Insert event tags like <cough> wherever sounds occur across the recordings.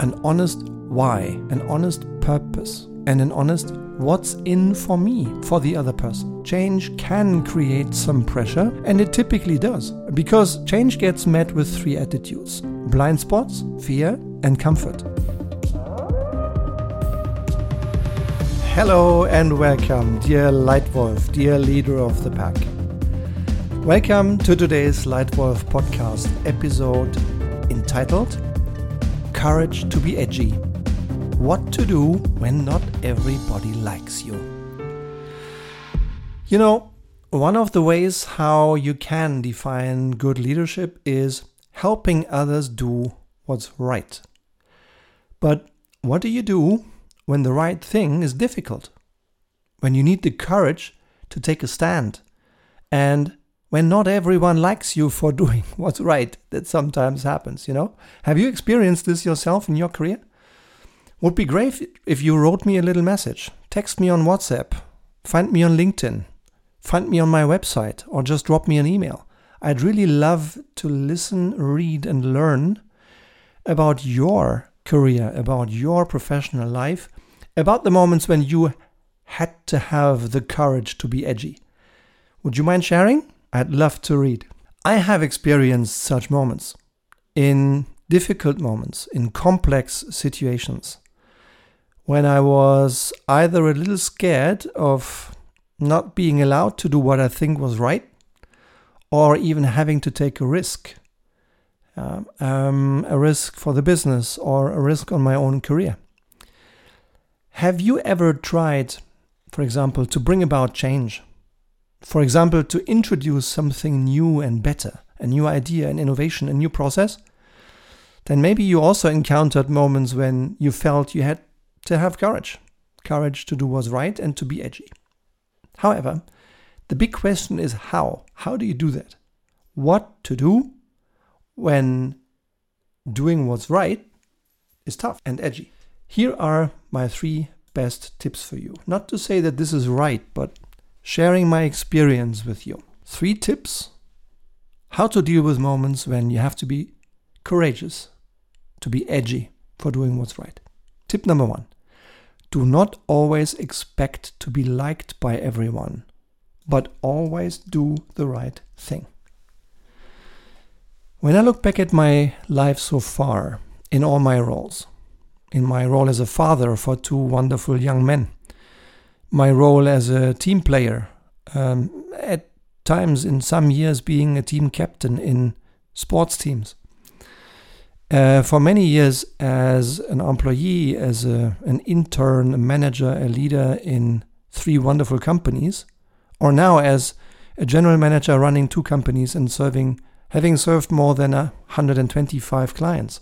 an honest why, an honest purpose, and an honest what's in for me, for the other person. Change can create some pressure, and it typically does, because change gets met with three attitudes blind spots, fear, and comfort. Hello and welcome, dear Lightwolf, dear leader of the pack. Welcome to today's Lightwolf podcast episode entitled Courage to be Edgy What to Do When Not Everybody Likes You. You know, one of the ways how you can define good leadership is helping others do what's right. But what do you do when the right thing is difficult? When you need the courage to take a stand and when not everyone likes you for <laughs> doing what's right. That sometimes happens, you know? Have you experienced this yourself in your career? Would be great if you wrote me a little message. Text me on WhatsApp, find me on LinkedIn, find me on my website, or just drop me an email. I'd really love to listen, read, and learn about your career, about your professional life, about the moments when you had to have the courage to be edgy. Would you mind sharing? I'd love to read. I have experienced such moments in difficult moments, in complex situations, when I was either a little scared of not being allowed to do what I think was right, or even having to take a risk. Uh, um, a risk for the business or a risk on my own career. Have you ever tried, for example, to bring about change? For example, to introduce something new and better, a new idea, an innovation, a new process, then maybe you also encountered moments when you felt you had to have courage courage to do what's right and to be edgy. However, the big question is how? How do you do that? What to do when doing what's right is tough and edgy? Here are my three best tips for you. Not to say that this is right, but sharing my experience with you. Three tips how to deal with moments when you have to be courageous, to be edgy for doing what's right. Tip number one do not always expect to be liked by everyone, but always do the right thing. When I look back at my life so far, in all my roles, in my role as a father for two wonderful young men, my role as a team player, um, at times in some years being a team captain in sports teams. Uh, for many years as an employee, as a, an intern, a manager, a leader in three wonderful companies, or now as a general manager running two companies and serving, having served more than 125 clients.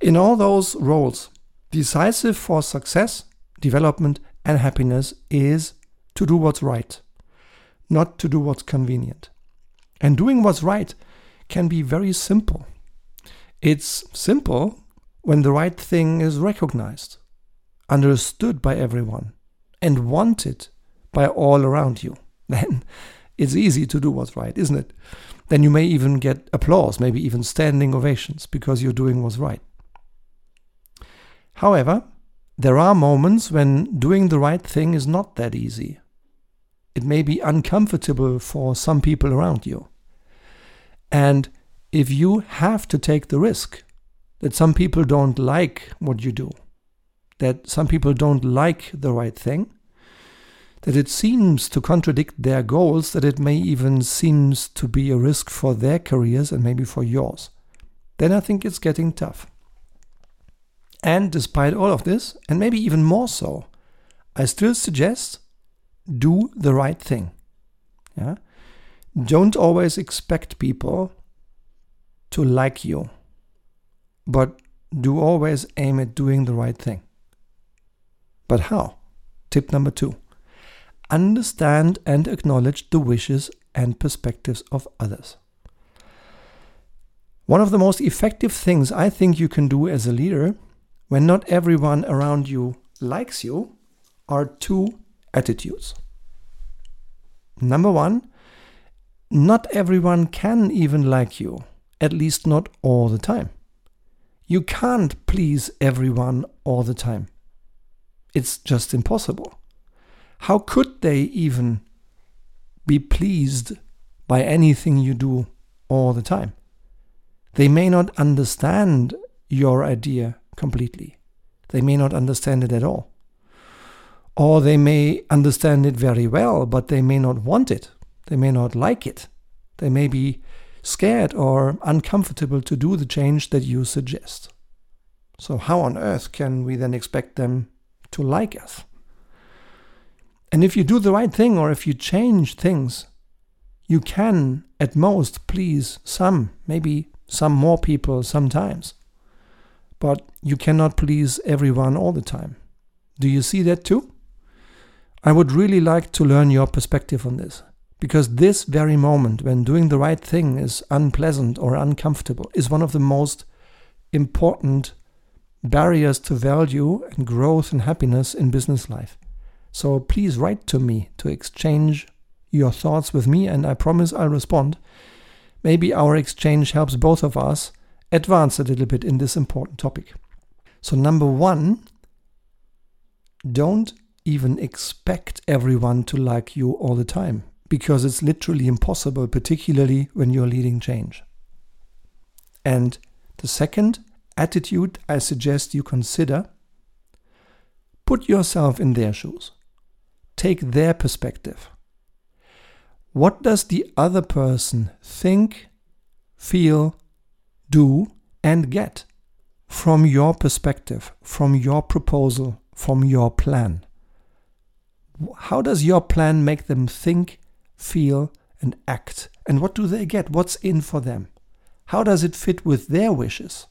In all those roles, decisive for success, development, and happiness is to do what's right, not to do what's convenient. And doing what's right can be very simple. It's simple when the right thing is recognized, understood by everyone, and wanted by all around you. <laughs> Then it's easy to do what's right, isn't it? Then you may even get applause, maybe even standing ovations because you're doing what's right. However, there are moments when doing the right thing is not that easy. It may be uncomfortable for some people around you. And if you have to take the risk that some people don't like what you do, that some people don't like the right thing, that it seems to contradict their goals, that it may even seems to be a risk for their careers and maybe for yours, then I think it's getting tough. And despite all of this, and maybe even more so, I still suggest do the right thing. Yeah? Don't always expect people to like you, but do always aim at doing the right thing. But how? Tip number two understand and acknowledge the wishes and perspectives of others. One of the most effective things I think you can do as a leader when not everyone around you likes you are two attitudes. Number one, not everyone can even like you, at least not all the time. You can't please everyone all the time. It's just impossible. How could they even be pleased by anything you do all the time? They may not understand your idea completely. They may not understand it at all. Or they may understand it very well, but they may not want it. They may not like it. They may be scared or uncomfortable to do the change that you suggest. So, how on earth can we then expect them to like us? And if you do the right thing or if you change things, you can at most please some, maybe some more people sometimes. But you cannot please everyone all the time. Do you see that too? I would really like to learn your perspective on this. Because this very moment, when doing the right thing is unpleasant or uncomfortable, is one of the most important barriers to value and growth and happiness in business life. So please write to me to exchange your thoughts with me, and I promise I'll respond. Maybe our exchange helps both of us advance a little bit in this important topic. So, number one, don't even expect everyone to like you all the time because it's literally impossible, particularly when you're leading change. And the second attitude I suggest you consider put yourself in their shoes, take their perspective. What does the other person think, feel, do, and get from your perspective, from your proposal, from your plan? How does your plan make them think, feel, and act? And what do they get? What's in for them? How does it fit with their wishes?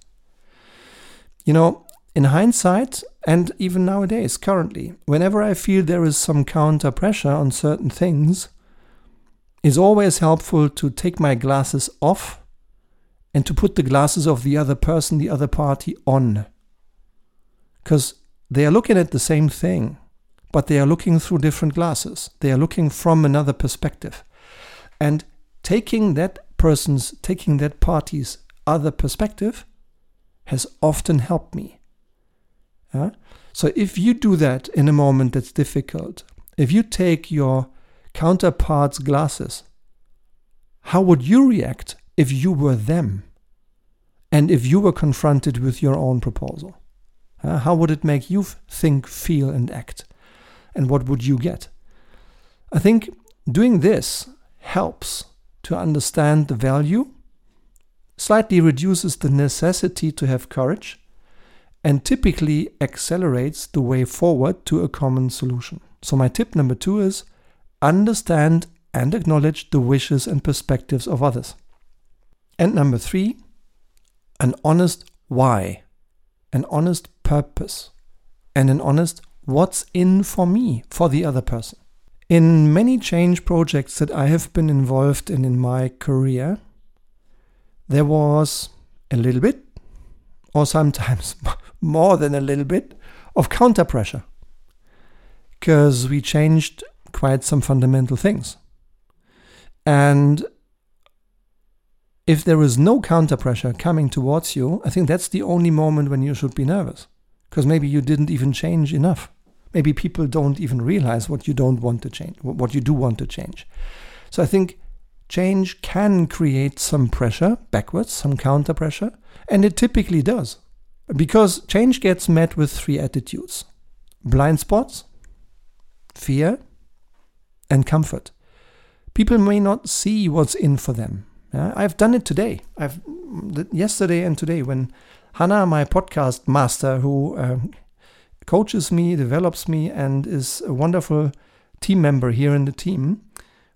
You know, in hindsight, and even nowadays, currently, whenever I feel there is some counter pressure on certain things, it's always helpful to take my glasses off and to put the glasses of the other person, the other party on. Because they are looking at the same thing, but they are looking through different glasses. They are looking from another perspective. And taking that person's, taking that party's other perspective has often helped me. Yeah? So if you do that in a moment that's difficult, if you take your counterpart's glasses, how would you react if you were them? And if you were confronted with your own proposal? Uh, how would it make you think, feel, and act? And what would you get? I think doing this helps to understand the value slightly reduces the necessity to have courage, and typically accelerates the way forward to a common solution. So, my tip number two is understand and acknowledge the wishes and perspectives of others. And number three, an honest why, an honest purpose, and an honest what's in for me, for the other person. In many change projects that I have been involved in in my career, there was a little bit, or sometimes <laughs> more than a little bit, of counter pressure. Because we changed quite some fundamental things. And if there is no counter pressure coming towards you, I think that's the only moment when you should be nervous. Because maybe you didn't even change enough. Maybe people don't even realize what you don't want to change, what you do want to change. So I think change can create some pressure backwards, some counter pressure, and it typically does. Because change gets met with three attitudes blind spots, fear, and comfort. People may not see what's in for them. Yeah? I've done it today. I've yesterday and today when Hannah, my podcast master, who um, coaches me, develops me, and is a wonderful team member here in the team,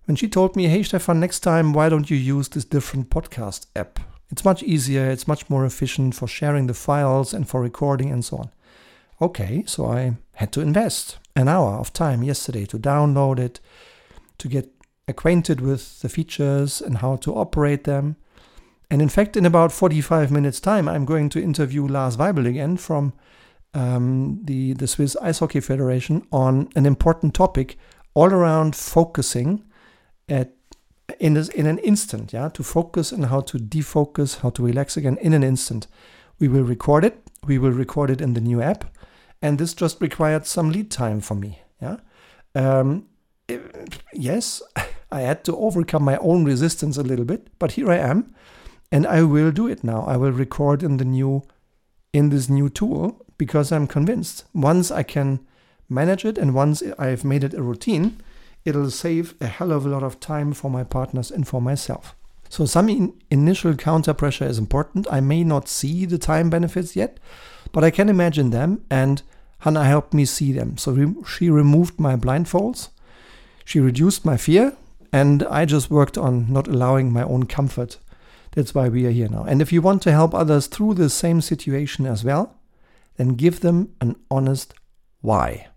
when she told me, hey, Stefan, next time, why don't you use this different podcast app? It's much easier, it's much more efficient for sharing the files and for recording and so on. Okay, so I had to invest an hour of time yesterday to download it, to get acquainted with the features and how to operate them. And in fact, in about 45 minutes' time, I'm going to interview Lars Weibel again from um, the, the Swiss Ice Hockey Federation on an important topic all around focusing at in this, in an instant, yeah, to focus and how to defocus, how to relax again in an instant. We will record it. We will record it in the new app. And this just required some lead time for me. Yeah. Um, yes, I had to overcome my own resistance a little bit, but here I am, and I will do it now. I will record in the new, in this new tool because I'm convinced once I can manage it and once I've made it a routine, it'll save a hell of a lot of time for my partners and for myself. So some in initial counter pressure is important. I may not see the time benefits yet, but I can imagine them and Hannah helped me see them. So re she removed my blindfolds she reduced my fear, and I just worked on not allowing my own comfort. That's why we are here now. And if you want to help others through the same situation as well, then give them an honest why.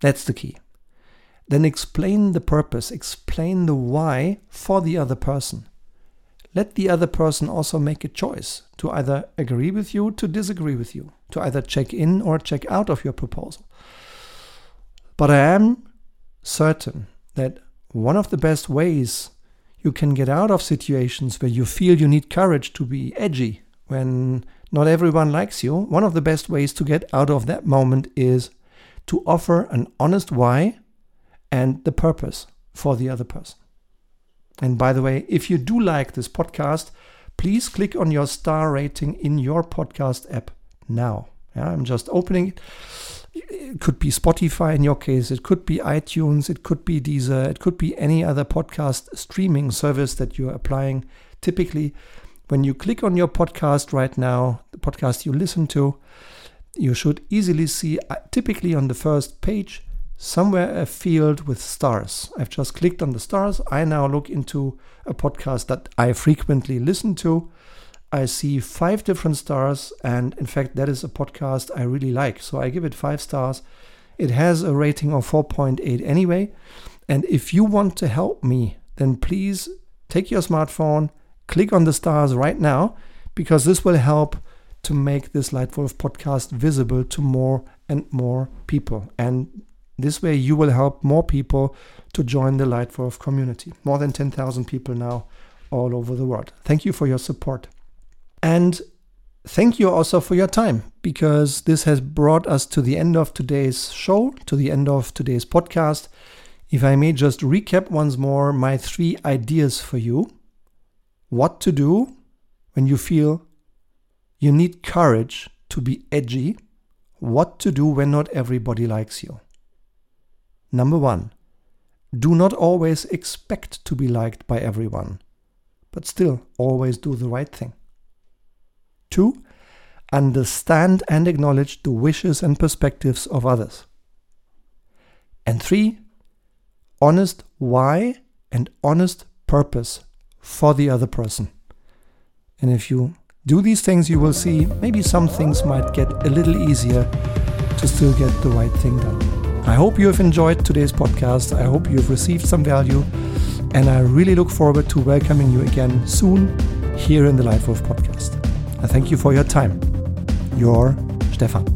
That's the key. Then explain the purpose, explain the why for the other person. Let the other person also make a choice to either agree with you, to disagree with you, to either check in or check out of your proposal. But I am certain that one of the best ways you can get out of situations where you feel you need courage to be edgy when not everyone likes you, one of the best ways to get out of that moment is to offer an honest why and the purpose for the other person. And by the way, if you do like this podcast, please click on your star rating in your podcast app now. Yeah, I'm just opening it it could be Spotify in your case, it could be iTunes, it could be Deezer, it could be any other podcast streaming service that you're applying. Typically, when you click on your podcast right now, the podcast you listen to, you should easily see, uh, typically on the first page, somewhere a field with stars. I've just clicked on the stars. I now look into a podcast that I frequently listen to. I see five different stars, and in fact, that is a podcast I really like. So I give it five stars. It has a rating of 4.8 anyway. And if you want to help me, then please take your smartphone, click on the stars right now, because this will help to make this Lightwolf podcast visible to more and more people. And this way, you will help more people to join the Lightwolf community. More than 10,000 people now all over the world. Thank you for your support. And thank you also for your time because this has brought us to the end of today's show, to the end of today's podcast. If I may just recap once more my three ideas for you what to do when you feel you need courage to be edgy, what to do when not everybody likes you. Number one, do not always expect to be liked by everyone, but still always do the right thing. Two, understand and acknowledge the wishes and perspectives of others. And three, honest why and honest purpose for the other person. And if you do these things, you will see maybe some things might get a little easier to still get the right thing done. I hope you have enjoyed today's podcast. I hope you have received some value. And I really look forward to welcoming you again soon here in the Lightwolf podcast. I thank you for your time. Your Stefan.